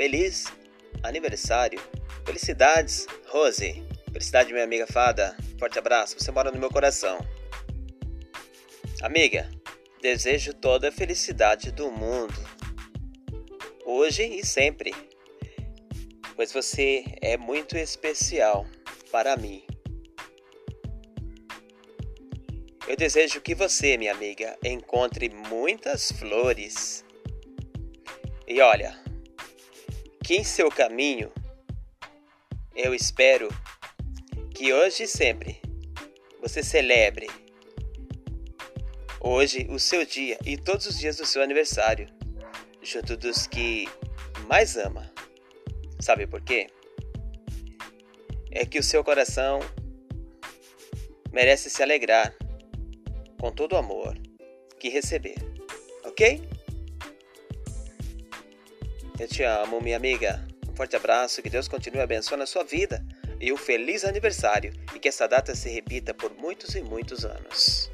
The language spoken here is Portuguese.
Feliz aniversário. Felicidades, Rose. Felicidade, minha amiga Fada. Forte abraço. Você mora no meu coração. Amiga, desejo toda a felicidade do mundo. Hoje e sempre. Pois você é muito especial para mim. Eu desejo que você, minha amiga, encontre muitas flores. E olha, que em seu caminho eu espero que hoje e sempre você celebre hoje o seu dia e todos os dias do seu aniversário junto dos que mais ama. Sabe por quê? É que o seu coração merece se alegrar com todo o amor que receber, ok? Eu te amo, minha amiga. Um forte abraço, que Deus continue abençoando a sua vida e um feliz aniversário e que essa data se repita por muitos e muitos anos.